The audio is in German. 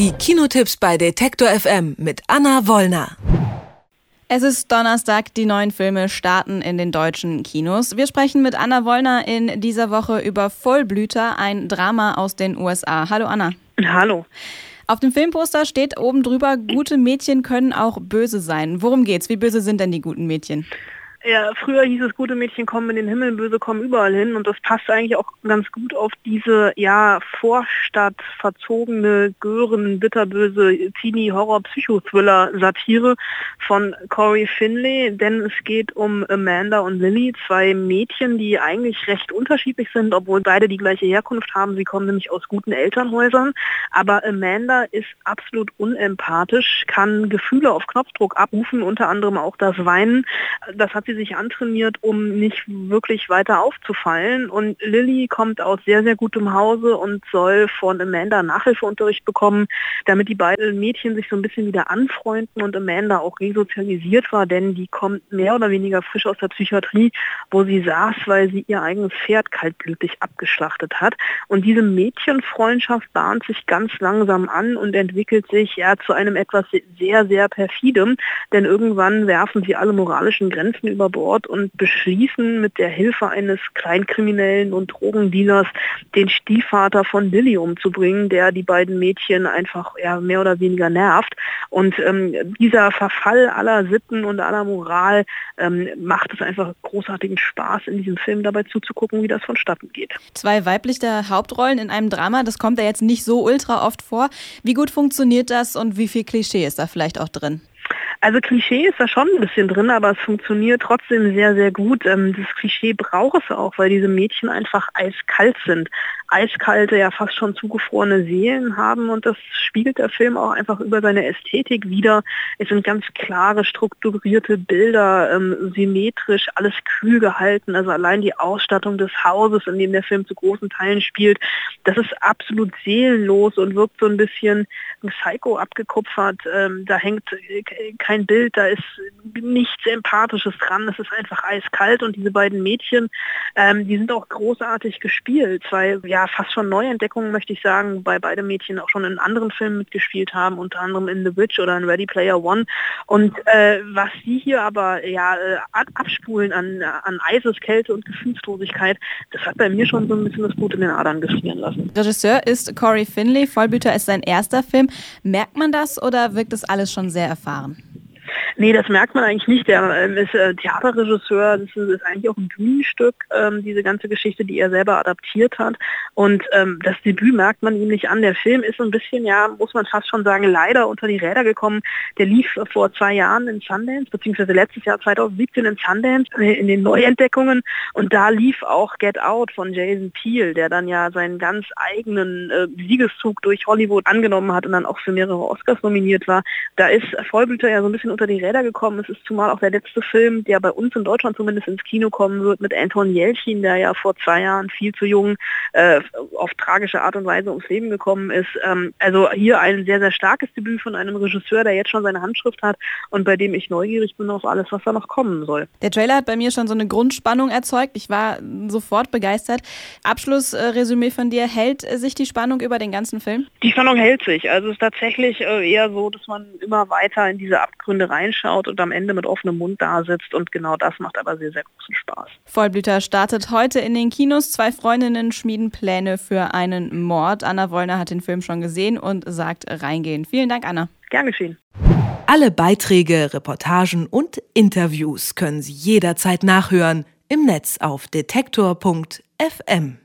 Die Kinotipps bei Detektor FM mit Anna Wollner. Es ist Donnerstag, die neuen Filme starten in den deutschen Kinos. Wir sprechen mit Anna Wollner in dieser Woche über Vollblüter, ein Drama aus den USA. Hallo Anna. Hallo. Auf dem Filmposter steht oben drüber, gute Mädchen können auch böse sein. Worum geht's? Wie böse sind denn die guten Mädchen? Ja, früher hieß es, gute Mädchen kommen in den Himmel, böse kommen überall hin und das passt eigentlich auch ganz gut auf diese, ja, Vorstadt verzogene, gören, bitterböse Teenie-Horror-Psychothriller-Satire von Corey Finlay, denn es geht um Amanda und Lily, zwei Mädchen, die eigentlich recht unterschiedlich sind, obwohl beide die gleiche Herkunft haben. Sie kommen nämlich aus guten Elternhäusern, aber Amanda ist absolut unempathisch, kann Gefühle auf Knopfdruck abrufen, unter anderem auch das Weinen. Das hat sie sich antrainiert, um nicht wirklich weiter aufzufallen. Und Lilly kommt aus sehr, sehr gutem Hause und soll von Amanda Nachhilfeunterricht bekommen, damit die beiden Mädchen sich so ein bisschen wieder anfreunden und Amanda auch resozialisiert war, denn die kommt mehr oder weniger frisch aus der Psychiatrie, wo sie saß, weil sie ihr eigenes Pferd kaltblütig abgeschlachtet hat. Und diese Mädchenfreundschaft bahnt sich ganz langsam an und entwickelt sich ja zu einem etwas sehr, sehr perfidem, denn irgendwann werfen sie alle moralischen Grenzen über über Bord und beschließen mit der Hilfe eines Kleinkriminellen und Drogendealers den Stiefvater von Lilly umzubringen, der die beiden Mädchen einfach ja, mehr oder weniger nervt. Und ähm, dieser Verfall aller Sitten und aller Moral ähm, macht es einfach großartigen Spaß, in diesem Film dabei zuzugucken, wie das vonstatten geht. Zwei weibliche Hauptrollen in einem Drama, das kommt ja jetzt nicht so ultra oft vor. Wie gut funktioniert das und wie viel Klischee ist da vielleicht auch drin? Also Klischee ist da schon ein bisschen drin, aber es funktioniert trotzdem sehr, sehr gut. Ähm, das Klischee braucht es auch, weil diese Mädchen einfach eiskalt sind. Eiskalte, ja fast schon zugefrorene Seelen haben und das spiegelt der Film auch einfach über seine Ästhetik wieder. Es sind ganz klare, strukturierte Bilder, ähm, symmetrisch, alles kühl gehalten. Also allein die Ausstattung des Hauses, in dem der Film zu großen Teilen spielt, das ist absolut seelenlos und wirkt so ein bisschen Psycho abgekupfert. Ähm, da hängt kein Bild, da ist nichts Empathisches dran, es ist einfach eiskalt und diese beiden Mädchen, ähm, die sind auch großartig gespielt. Zwei, ja, fast schon Neuentdeckungen, möchte ich sagen, bei beide Mädchen auch schon in anderen Filmen mitgespielt haben, unter anderem in The Witch oder in Ready Player One. Und äh, was sie hier aber ja äh, abspulen an, an Eiseskälte und Gefühlslosigkeit, das hat bei mir schon so ein bisschen das Blut in den Adern gefrieren lassen. Regisseur ist Corey Finley, Vollbüter ist sein erster Film. Merkt man das oder wirkt das alles schon sehr erfahren? Nee, das merkt man eigentlich nicht. Der ähm, ist äh, Theaterregisseur, das ist, ist, eigentlich auch ein Bühnenstück, ähm, diese ganze Geschichte, die er selber adaptiert hat. Und ähm, das Debüt merkt man ihm nicht an. Der Film ist so ein bisschen, ja, muss man fast schon sagen, leider unter die Räder gekommen. Der lief vor zwei Jahren in Sundance, beziehungsweise letztes Jahr 2017 in Sundance, äh, in den Neuentdeckungen. Und da lief auch Get Out von Jason Peele, der dann ja seinen ganz eigenen äh, Siegeszug durch Hollywood angenommen hat und dann auch für mehrere Oscars nominiert war. Da ist Vollblüter ja so ein bisschen unter die Räder gekommen. Es ist zumal auch der letzte Film, der bei uns in Deutschland zumindest ins Kino kommen wird, mit Anton Jelchin, der ja vor zwei Jahren viel zu jung äh, auf tragische Art und Weise ums Leben gekommen ist. Ähm, also hier ein sehr, sehr starkes Debüt von einem Regisseur, der jetzt schon seine Handschrift hat und bei dem ich neugierig bin auf alles, was da noch kommen soll. Der Trailer hat bei mir schon so eine Grundspannung erzeugt. Ich war sofort begeistert. Abschlussresümee von dir, hält sich die Spannung über den ganzen Film? Die Spannung hält sich. Also es ist tatsächlich äh, eher so, dass man immer weiter in diese Abgründe reinschaut und am Ende mit offenem Mund da sitzt und genau das macht aber sehr, sehr großen Spaß. Vollblüter startet heute in den Kinos. Zwei Freundinnen schmieden Pläne für einen Mord. Anna Wollner hat den Film schon gesehen und sagt reingehen. Vielen Dank, Anna. Gern geschehen. Alle Beiträge, Reportagen und Interviews können Sie jederzeit nachhören im Netz auf detektor.fm.